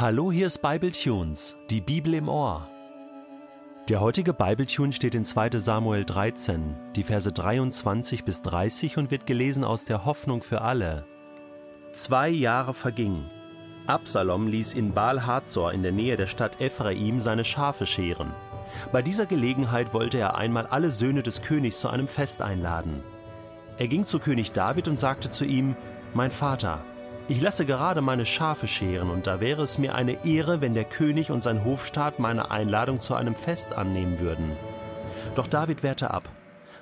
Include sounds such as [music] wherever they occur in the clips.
Hallo, hier ist Bible Tunes, die Bibel im Ohr. Der heutige Bibletune steht in 2. Samuel 13, die Verse 23 bis 30 und wird gelesen aus der Hoffnung für alle. Zwei Jahre vergingen. Absalom ließ in Baal Hazor in der Nähe der Stadt Ephraim seine Schafe scheren. Bei dieser Gelegenheit wollte er einmal alle Söhne des Königs zu einem Fest einladen. Er ging zu König David und sagte zu ihm: Mein Vater, ich lasse gerade meine Schafe scheren, und da wäre es mir eine Ehre, wenn der König und sein Hofstaat meine Einladung zu einem Fest annehmen würden. Doch David wehrte ab.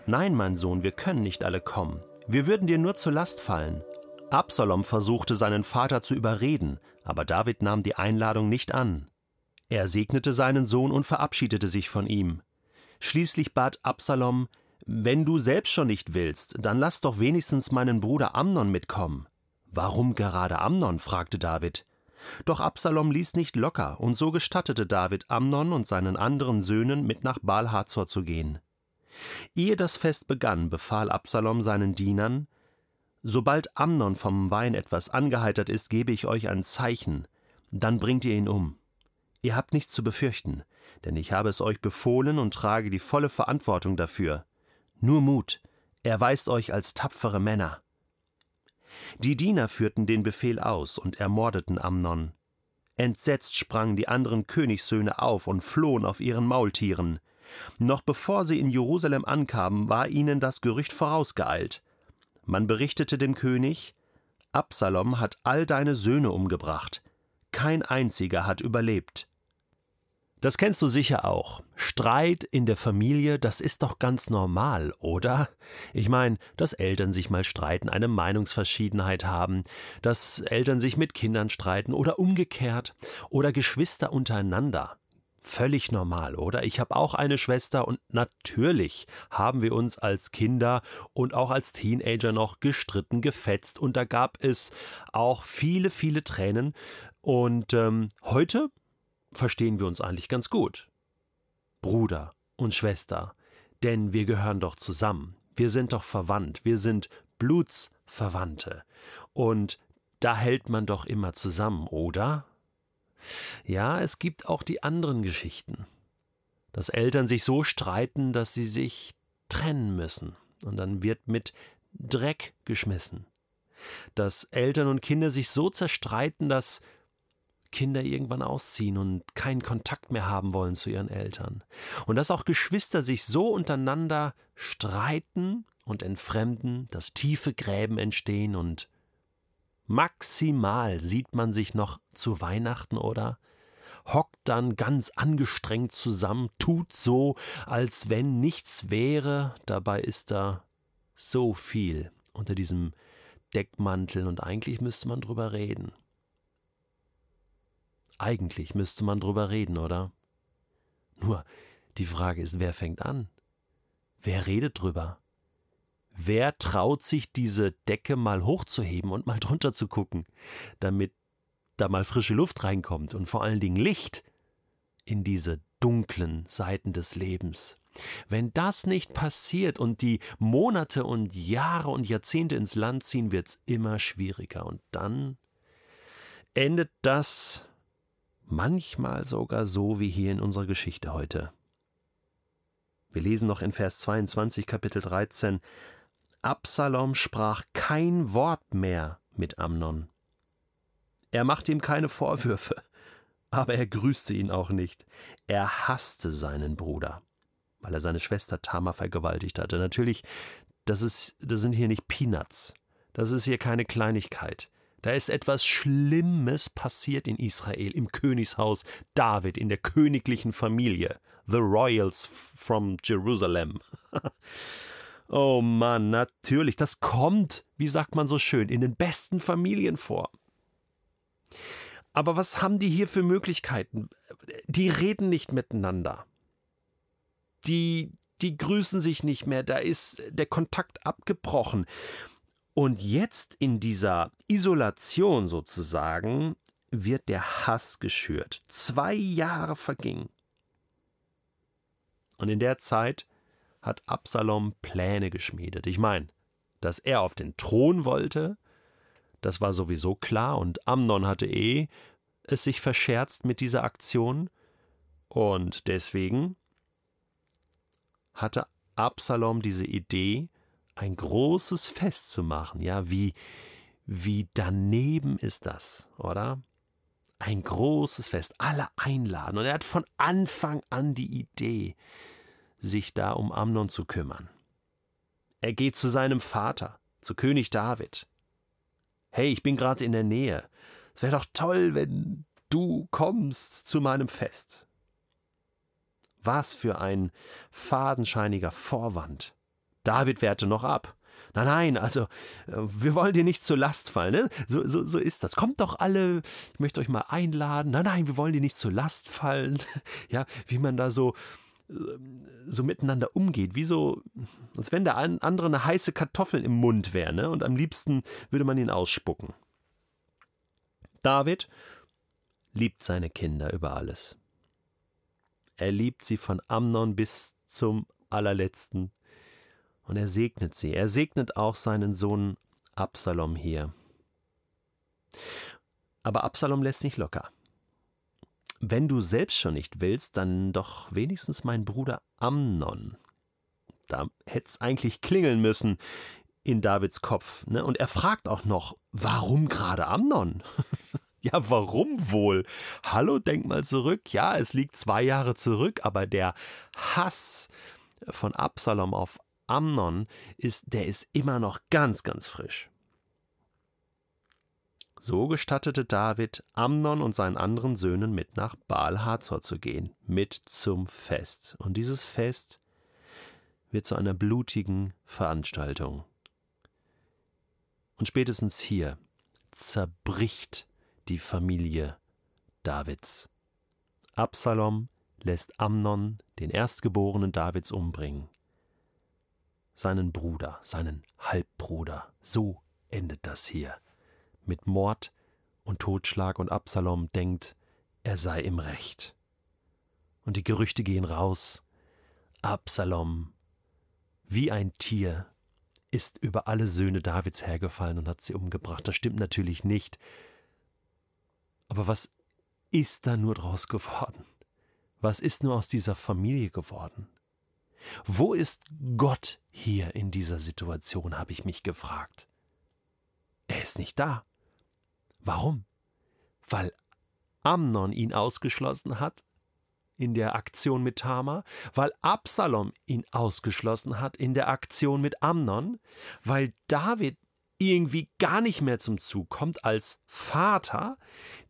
Nein, mein Sohn, wir können nicht alle kommen. Wir würden dir nur zur Last fallen. Absalom versuchte seinen Vater zu überreden, aber David nahm die Einladung nicht an. Er segnete seinen Sohn und verabschiedete sich von ihm. Schließlich bat Absalom, wenn du selbst schon nicht willst, dann lass doch wenigstens meinen Bruder Amnon mitkommen. Warum gerade Amnon? fragte David. Doch Absalom ließ nicht locker, und so gestattete David Amnon und seinen anderen Söhnen mit nach Baal Hazor zu gehen. Ehe das Fest begann, befahl Absalom seinen Dienern Sobald Amnon vom Wein etwas angeheitert ist, gebe ich euch ein Zeichen, dann bringt ihr ihn um. Ihr habt nichts zu befürchten, denn ich habe es euch befohlen und trage die volle Verantwortung dafür. Nur Mut, erweist euch als tapfere Männer. Die Diener führten den Befehl aus und ermordeten Amnon. Entsetzt sprangen die anderen Königssöhne auf und flohen auf ihren Maultieren. Noch bevor sie in Jerusalem ankamen, war ihnen das Gerücht vorausgeeilt. Man berichtete dem König Absalom hat all deine Söhne umgebracht, kein einziger hat überlebt. Das kennst du sicher auch. Streit in der Familie, das ist doch ganz normal, oder? Ich meine, dass Eltern sich mal streiten, eine Meinungsverschiedenheit haben, dass Eltern sich mit Kindern streiten oder umgekehrt oder Geschwister untereinander. Völlig normal, oder? Ich habe auch eine Schwester und natürlich haben wir uns als Kinder und auch als Teenager noch gestritten, gefetzt und da gab es auch viele, viele Tränen. Und ähm, heute verstehen wir uns eigentlich ganz gut. Bruder und Schwester, denn wir gehören doch zusammen. Wir sind doch verwandt, wir sind Blutsverwandte. Und da hält man doch immer zusammen, oder? Ja, es gibt auch die anderen Geschichten. Dass Eltern sich so streiten, dass sie sich trennen müssen. Und dann wird mit Dreck geschmissen. Dass Eltern und Kinder sich so zerstreiten, dass Kinder irgendwann ausziehen und keinen Kontakt mehr haben wollen zu ihren Eltern. Und dass auch Geschwister sich so untereinander streiten und entfremden, dass tiefe Gräben entstehen und maximal sieht man sich noch zu Weihnachten oder hockt dann ganz angestrengt zusammen, tut so, als wenn nichts wäre, dabei ist da so viel unter diesem Deckmantel und eigentlich müsste man drüber reden. Eigentlich müsste man drüber reden, oder? Nur, die Frage ist, wer fängt an? Wer redet drüber? Wer traut sich, diese Decke mal hochzuheben und mal drunter zu gucken, damit da mal frische Luft reinkommt und vor allen Dingen Licht in diese dunklen Seiten des Lebens? Wenn das nicht passiert und die Monate und Jahre und Jahrzehnte ins Land ziehen, wird's immer schwieriger. Und dann endet das manchmal sogar so wie hier in unserer Geschichte heute. Wir lesen noch in Vers 22 Kapitel 13 Absalom sprach kein Wort mehr mit Amnon. Er machte ihm keine Vorwürfe, aber er grüßte ihn auch nicht. Er hasste seinen Bruder, weil er seine Schwester Tamar vergewaltigt hatte. Natürlich, das, ist, das sind hier nicht Peanuts. Das ist hier keine Kleinigkeit. Da ist etwas Schlimmes passiert in Israel, im Königshaus David, in der königlichen Familie. The Royals from Jerusalem. [laughs] oh Mann, natürlich, das kommt, wie sagt man so schön, in den besten Familien vor. Aber was haben die hier für Möglichkeiten? Die reden nicht miteinander. Die, die grüßen sich nicht mehr, da ist der Kontakt abgebrochen. Und jetzt in dieser Isolation sozusagen wird der Hass geschürt. Zwei Jahre vergingen. Und in der Zeit hat Absalom Pläne geschmiedet. Ich meine, dass er auf den Thron wollte, das war sowieso klar, und Amnon hatte eh es sich verscherzt mit dieser Aktion und deswegen hatte Absalom diese Idee, ein großes Fest zu machen. Ja, wie, wie daneben ist das, oder? Ein großes Fest, alle einladen. Und er hat von Anfang an die Idee, sich da um Amnon zu kümmern. Er geht zu seinem Vater, zu König David. Hey, ich bin gerade in der Nähe. Es wäre doch toll, wenn du kommst zu meinem Fest. Was für ein fadenscheiniger Vorwand. David wehrte noch ab. Nein, nein, also äh, wir wollen dir nicht zur Last fallen. Ne? So, so, so ist das. Kommt doch alle, ich möchte euch mal einladen. Nein, nein, wir wollen dir nicht zur Last fallen. [laughs] Ja, wie man da so, äh, so miteinander umgeht, wie so, als wenn der andere eine heiße Kartoffel im Mund wäre, ne? und am liebsten würde man ihn ausspucken. David liebt seine Kinder über alles. Er liebt sie von Amnon bis zum allerletzten. Und er segnet sie. Er segnet auch seinen Sohn Absalom hier. Aber Absalom lässt nicht locker. Wenn du selbst schon nicht willst, dann doch wenigstens mein Bruder Amnon. Da hätte es eigentlich klingeln müssen in Davids Kopf. Ne? Und er fragt auch noch, warum gerade Amnon? [laughs] Ja, warum wohl? Hallo, denk mal zurück. Ja, es liegt zwei Jahre zurück, aber der Hass von Absalom auf Amnon ist, der ist immer noch ganz, ganz frisch. So gestattete David Amnon und seinen anderen Söhnen mit nach Baal Hazor zu gehen, mit zum Fest. Und dieses Fest wird zu einer blutigen Veranstaltung. Und spätestens hier zerbricht die Familie Davids. Absalom lässt Amnon, den Erstgeborenen Davids, umbringen. Seinen Bruder, seinen Halbbruder. So endet das hier. Mit Mord und Totschlag und Absalom denkt, er sei im Recht. Und die Gerüchte gehen raus. Absalom, wie ein Tier, ist über alle Söhne Davids hergefallen und hat sie umgebracht. Das stimmt natürlich nicht. Aber was ist da nur draus geworden? Was ist nur aus dieser Familie geworden? Wo ist Gott hier in dieser Situation, habe ich mich gefragt. Er ist nicht da. Warum? Weil Amnon ihn ausgeschlossen hat in der Aktion mit Tama, weil Absalom ihn ausgeschlossen hat in der Aktion mit Amnon, weil David irgendwie gar nicht mehr zum Zug kommt als Vater,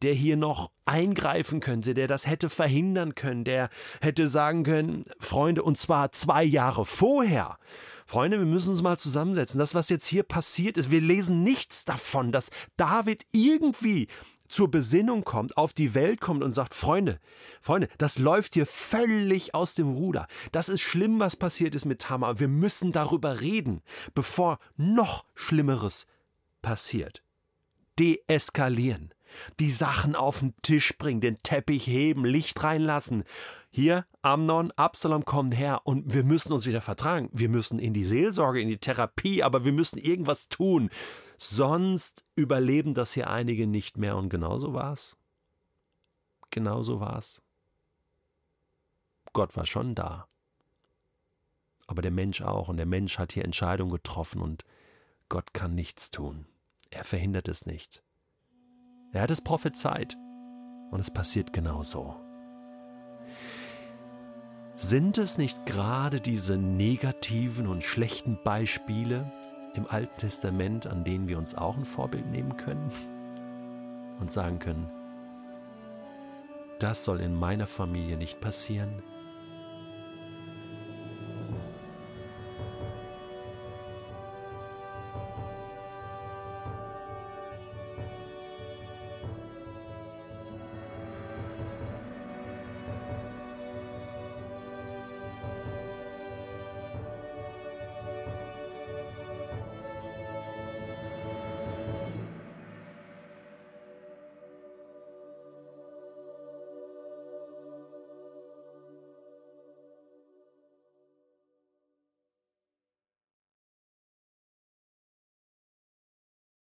der hier noch eingreifen könnte, der das hätte verhindern können, der hätte sagen können, Freunde, und zwar zwei Jahre vorher. Freunde, wir müssen uns mal zusammensetzen. Das, was jetzt hier passiert ist, wir lesen nichts davon, dass David irgendwie zur Besinnung kommt, auf die Welt kommt und sagt, Freunde, Freunde, das läuft hier völlig aus dem Ruder. Das ist schlimm, was passiert ist mit Tamar. Wir müssen darüber reden, bevor noch Schlimmeres passiert. Deeskalieren. Die Sachen auf den Tisch bringen, den Teppich heben, Licht reinlassen. Hier, Amnon, Absalom kommen her und wir müssen uns wieder vertragen. Wir müssen in die Seelsorge, in die Therapie, aber wir müssen irgendwas tun. Sonst überleben das hier einige nicht mehr. Und genauso war's. Genauso war's. Gott war schon da. Aber der Mensch auch. Und der Mensch hat hier Entscheidungen getroffen und Gott kann nichts tun. Er verhindert es nicht. Er hat es prophezeit. Und es passiert genauso. Sind es nicht gerade diese negativen und schlechten Beispiele im Alten Testament, an denen wir uns auch ein Vorbild nehmen können und sagen können, das soll in meiner Familie nicht passieren,